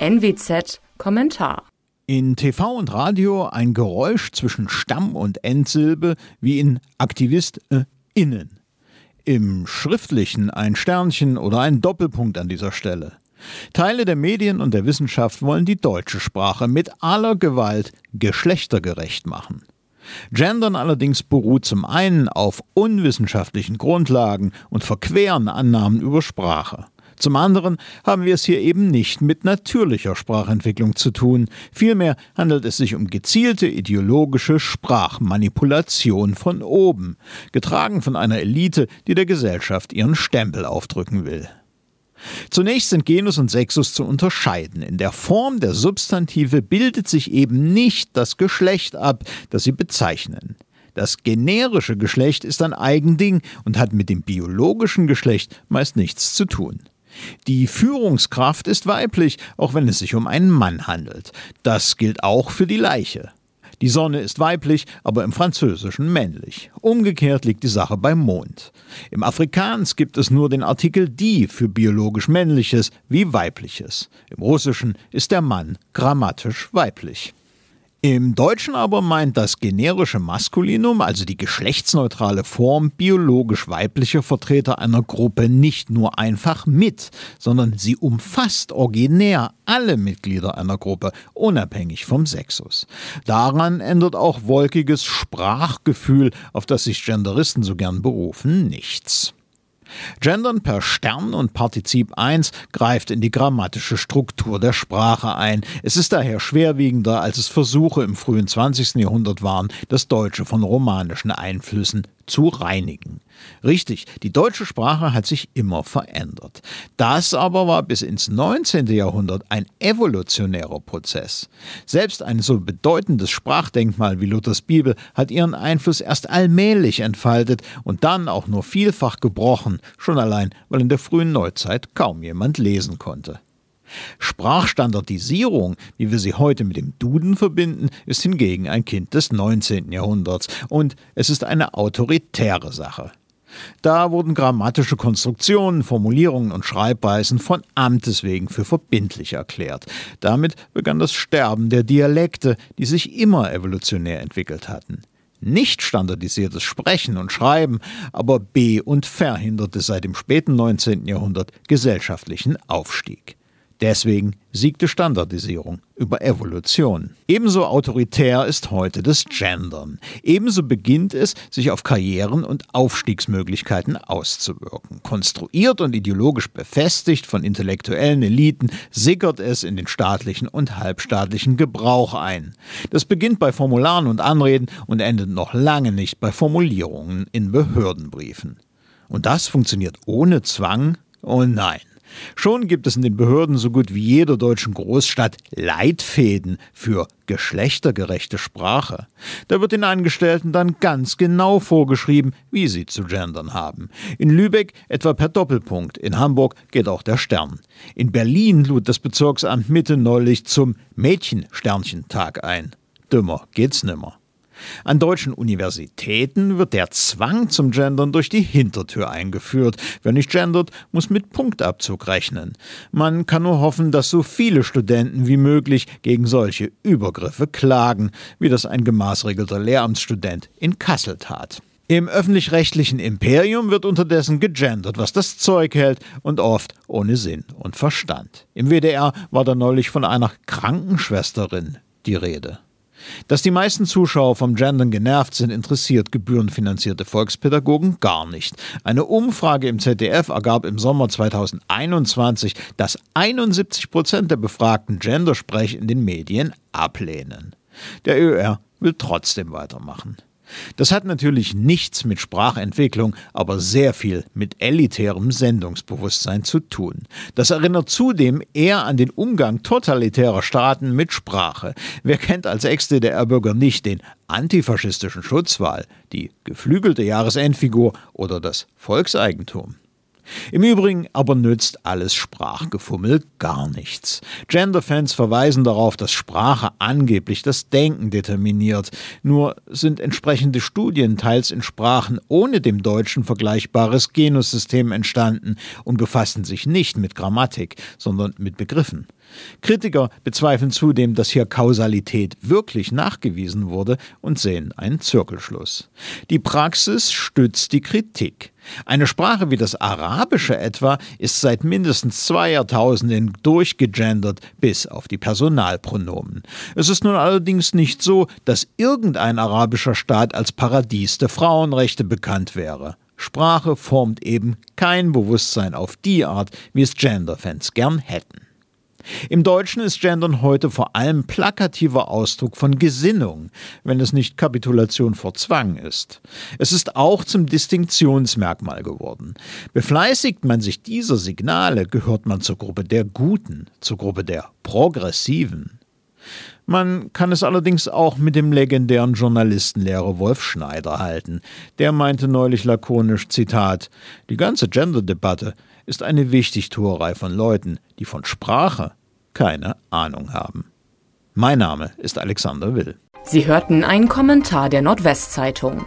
NWZ Kommentar in TV und Radio ein Geräusch zwischen Stamm- und Endsilbe wie in Aktivist äh, innen. Im Schriftlichen ein Sternchen oder ein Doppelpunkt an dieser Stelle. Teile der Medien und der Wissenschaft wollen die deutsche Sprache mit aller Gewalt geschlechtergerecht machen. Gendern allerdings beruht zum einen auf unwissenschaftlichen Grundlagen und verqueren Annahmen über Sprache. Zum anderen haben wir es hier eben nicht mit natürlicher Sprachentwicklung zu tun. Vielmehr handelt es sich um gezielte ideologische Sprachmanipulation von oben, getragen von einer Elite, die der Gesellschaft ihren Stempel aufdrücken will. Zunächst sind Genus und Sexus zu unterscheiden. In der Form der Substantive bildet sich eben nicht das Geschlecht ab, das sie bezeichnen. Das generische Geschlecht ist ein Eigending und hat mit dem biologischen Geschlecht meist nichts zu tun. Die Führungskraft ist weiblich, auch wenn es sich um einen Mann handelt. Das gilt auch für die Leiche. Die Sonne ist weiblich, aber im Französischen männlich. Umgekehrt liegt die Sache beim Mond. Im Afrikaans gibt es nur den Artikel die für biologisch männliches wie weibliches. Im Russischen ist der Mann grammatisch weiblich. Im Deutschen aber meint das generische Maskulinum, also die geschlechtsneutrale Form biologisch weiblicher Vertreter einer Gruppe, nicht nur einfach mit, sondern sie umfasst originär alle Mitglieder einer Gruppe, unabhängig vom Sexus. Daran ändert auch wolkiges Sprachgefühl, auf das sich Genderisten so gern berufen, nichts. Gendern per Stern und Partizip 1 greift in die grammatische Struktur der Sprache ein. Es ist daher schwerwiegender, als es Versuche im frühen 20. Jahrhundert waren, das Deutsche von romanischen Einflüssen zu reinigen. Richtig, die deutsche Sprache hat sich immer verändert. Das aber war bis ins 19. Jahrhundert ein evolutionärer Prozess. Selbst ein so bedeutendes Sprachdenkmal wie Luthers Bibel hat ihren Einfluss erst allmählich entfaltet und dann auch nur vielfach gebrochen, schon allein, weil in der frühen Neuzeit kaum jemand lesen konnte. Sprachstandardisierung, wie wir sie heute mit dem Duden verbinden, ist hingegen ein Kind des 19. Jahrhunderts und es ist eine autoritäre Sache. Da wurden grammatische Konstruktionen, Formulierungen und Schreibweisen von Amtes wegen für verbindlich erklärt. Damit begann das Sterben der Dialekte, die sich immer evolutionär entwickelt hatten. Nicht standardisiertes Sprechen und Schreiben aber be- und verhinderte seit dem späten 19. Jahrhundert gesellschaftlichen Aufstieg. Deswegen siegte Standardisierung über Evolution. Ebenso autoritär ist heute das Gendern. Ebenso beginnt es, sich auf Karrieren und Aufstiegsmöglichkeiten auszuwirken. Konstruiert und ideologisch befestigt von intellektuellen Eliten sickert es in den staatlichen und halbstaatlichen Gebrauch ein. Das beginnt bei Formularen und Anreden und endet noch lange nicht bei Formulierungen in Behördenbriefen. Und das funktioniert ohne Zwang? Oh nein. Schon gibt es in den Behörden so gut wie jeder deutschen Großstadt Leitfäden für geschlechtergerechte Sprache. Da wird den Angestellten dann ganz genau vorgeschrieben, wie sie zu gendern haben. In Lübeck etwa per Doppelpunkt, in Hamburg geht auch der Stern. In Berlin lud das Bezirksamt Mitte neulich zum Mädchensternchentag ein. Dümmer geht's nimmer. An deutschen Universitäten wird der Zwang zum Gendern durch die Hintertür eingeführt. Wer nicht gendert, muss mit Punktabzug rechnen. Man kann nur hoffen, dass so viele Studenten wie möglich gegen solche Übergriffe klagen, wie das ein gemaßregelter Lehramtsstudent in Kassel tat. Im öffentlich-rechtlichen Imperium wird unterdessen gegendert, was das Zeug hält und oft ohne Sinn und Verstand. Im WDR war da neulich von einer Krankenschwesterin die Rede. Dass die meisten Zuschauer vom Gendern genervt sind, interessiert gebührenfinanzierte Volkspädagogen gar nicht. Eine Umfrage im ZDF ergab im Sommer 2021, dass 71 Prozent der Befragten Gendersprech in den Medien ablehnen. Der ÖR will trotzdem weitermachen. Das hat natürlich nichts mit Sprachentwicklung, aber sehr viel mit elitärem Sendungsbewusstsein zu tun. Das erinnert zudem eher an den Umgang totalitärer Staaten mit Sprache. Wer kennt als Ex-DDR-Bürger nicht den antifaschistischen Schutzwahl, die geflügelte Jahresendfigur oder das Volkseigentum? Im Übrigen aber nützt alles Sprachgefummel gar nichts. Genderfans verweisen darauf, dass Sprache angeblich das Denken determiniert. Nur sind entsprechende Studien teils in Sprachen ohne dem Deutschen vergleichbares Genussystem entstanden und befassen sich nicht mit Grammatik, sondern mit Begriffen. Kritiker bezweifeln zudem, dass hier Kausalität wirklich nachgewiesen wurde und sehen einen Zirkelschluss. Die Praxis stützt die Kritik. Eine Sprache wie das Arabische etwa ist seit mindestens zwei Jahrtausenden durchgegendert bis auf die Personalpronomen. Es ist nun allerdings nicht so, dass irgendein arabischer Staat als Paradies der Frauenrechte bekannt wäre. Sprache formt eben kein Bewusstsein auf die Art, wie es Genderfans gern hätten. Im Deutschen ist Gendern heute vor allem plakativer Ausdruck von Gesinnung, wenn es nicht Kapitulation vor Zwang ist. Es ist auch zum Distinktionsmerkmal geworden. Befleißigt man sich dieser Signale, gehört man zur Gruppe der Guten, zur Gruppe der Progressiven. Man kann es allerdings auch mit dem legendären Journalistenlehrer Wolf Schneider halten. Der meinte neulich lakonisch, Zitat, die ganze Gender-Debatte ist eine Wichtigtuerei von Leuten, die von Sprache keine Ahnung haben. Mein Name ist Alexander Will. Sie hörten einen Kommentar der Nordwestzeitung.